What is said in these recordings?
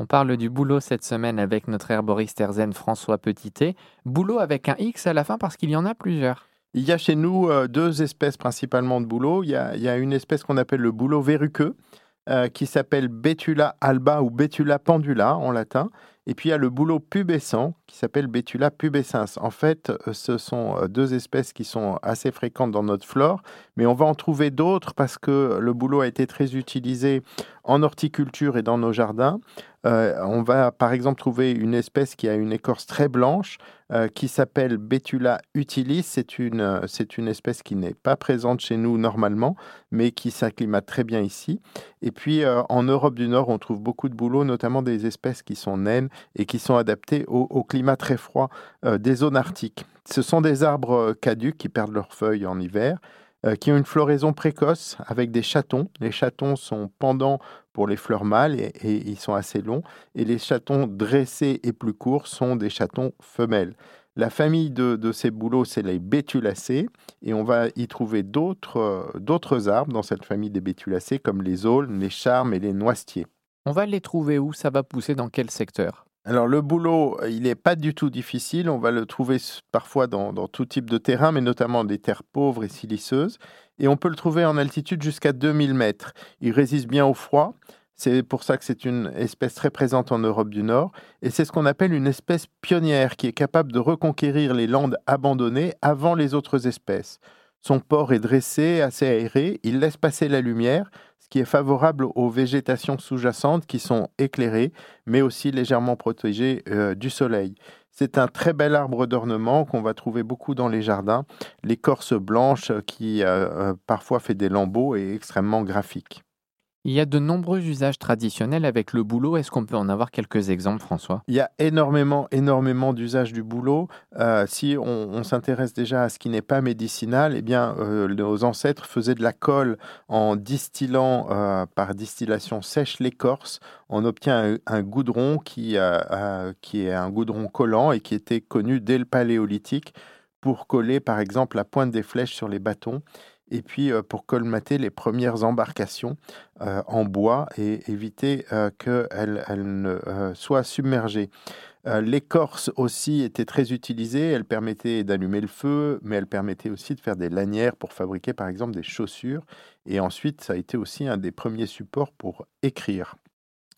On parle du bouleau cette semaine avec notre herboriste erzen François Petitet. Bouleau avec un X à la fin parce qu'il y en a plusieurs. Il y a chez nous euh, deux espèces principalement de bouleau. Il y a, une espèce qu'on appelle le bouleau verruqueux, euh, qui s'appelle Betula alba ou Betula pendula en latin. Et puis il y a le bouleau pubescent qui s'appelle Betula pubescens. En fait, euh, ce sont euh, deux espèces qui sont assez fréquentes dans notre flore, mais on va en trouver d'autres parce que le bouleau a été très utilisé en horticulture et dans nos jardins. Euh, on va par exemple trouver une espèce qui a une écorce très blanche qui s'appelle Betula utilis. C'est une, c'est une espèce qui n'est pas présente chez nous normalement, mais qui s'acclimate très bien ici. Et puis en Europe du Nord, on trouve beaucoup de bouleaux, notamment des espèces qui sont naines et qui sont adaptées au, climat très froid euh, des zones arctiques. Ce sont des arbres euh, caducs qui perdent leurs feuilles en hiver, euh, qui ont une floraison précoce avec des chatons. Les chatons sont pendants pour les fleurs mâles et, ils sont assez longs, et les chatons dressés et plus courts sont des chatons femelles. La famille de, ces bouleaux, c'est les bétulacées, et on va y trouver d'autres arbres dans cette famille des bétulacées, comme les aulnes, les charmes et les noisetiers. On va les trouver où? Ça va pousser dans quel secteur? Alors le boulot, il n'est pas du tout difficile. On va le trouver parfois dans, tout type de terrain, mais notamment des terres pauvres et siliceuses. Et on peut le trouver en altitude jusqu'à 2000 mètres. Il résiste bien au froid. C'est pour ça que c'est une espèce très présente en Europe du Nord. Et c'est ce qu'on appelle une espèce pionnière qui est capable de reconquérir les landes abandonnées avant les autres espèces. Son port est dressé, assez aéré, il laisse passer la lumière, ce qui est favorable aux végétations sous-jacentes qui sont éclairées, mais aussi légèrement protégées euh, du soleil. C'est un très bel arbre d'ornement qu'on va trouver beaucoup dans les jardins. L'écorce blanche qui euh, euh, parfois fait des lambeaux est extrêmement graphique. Il y a de nombreux usages traditionnels avec le bouleau. Est-ce qu'on peut en avoir quelques exemples, François? Il y a énormément, énormément d'usages du bouleau. Euh, si on, s'intéresse déjà à ce qui n'est pas médicinal, eh bien, euh, nos ancêtres faisaient de la colle en distillant euh, par distillation sèche l'écorce. On obtient un, goudron qui est un goudron collant et qui était connu dès le paléolithique pour coller, par exemple, la pointe des flèches sur les bâtons et puis pour colmater les premières embarcations en bois et éviter qu'elles ne soient submergées. L'écorce aussi était très utilisée, elle permettait d'allumer le feu, mais elle permettait aussi de faire des lanières pour fabriquer par exemple des chaussures. Et ensuite, ça a été aussi un des premiers supports pour écrire.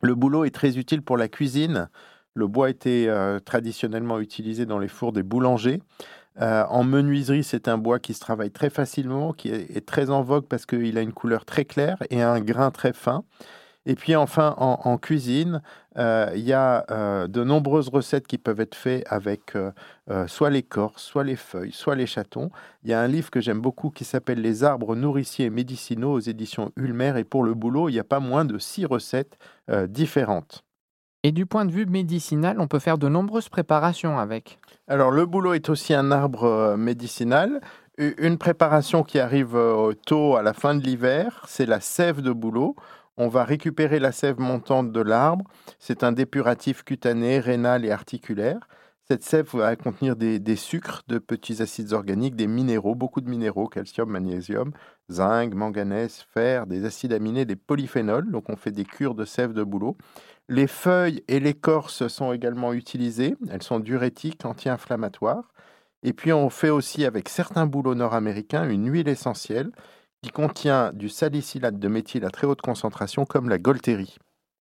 Le boulot est très utile pour la cuisine. Le bois était traditionnellement utilisé dans les fours des boulangers. Euh, en menuiserie, c'est un bois qui se travaille très facilement, qui est, très en vogue parce qu'il a une couleur très claire et un grain très fin. Et puis enfin, en, cuisine, euh, il y a euh, de nombreuses recettes qui peuvent être faites avec soit l'écorce, soit les feuilles, soit les chatons. Il y a un livre que j'aime beaucoup qui s'appelle Les arbres nourriciers et médicinaux aux éditions Ulmer. Et pour le boulot, il n'y a pas moins de six recettes différentes. Et du point de vue médicinal, on peut faire de nombreuses préparations avec. Alors le bouleau est aussi un arbre euh, médicinal. Une préparation qui arrive euh, tôt à la fin de l'hiver, c'est la sève de bouleau. On va récupérer la sève montante de l'arbre. C'est un dépuratif cutané, rénal et articulaire. Cette sève va contenir des, sucres, de petits acides organiques, des minéraux, beaucoup de minéraux, calcium, magnésium, zinc, manganèse, fer, des acides aminés, des polyphénols. Donc on fait des cures de sève de bouleau. Les feuilles et l'écorce sont également utilisées. Elles sont diurétiques, anti-inflammatoires. Et puis on fait aussi avec certains bouleaux nord-américains une huile essentielle qui contient du salicylate de méthyle à très haute concentration comme la golterie.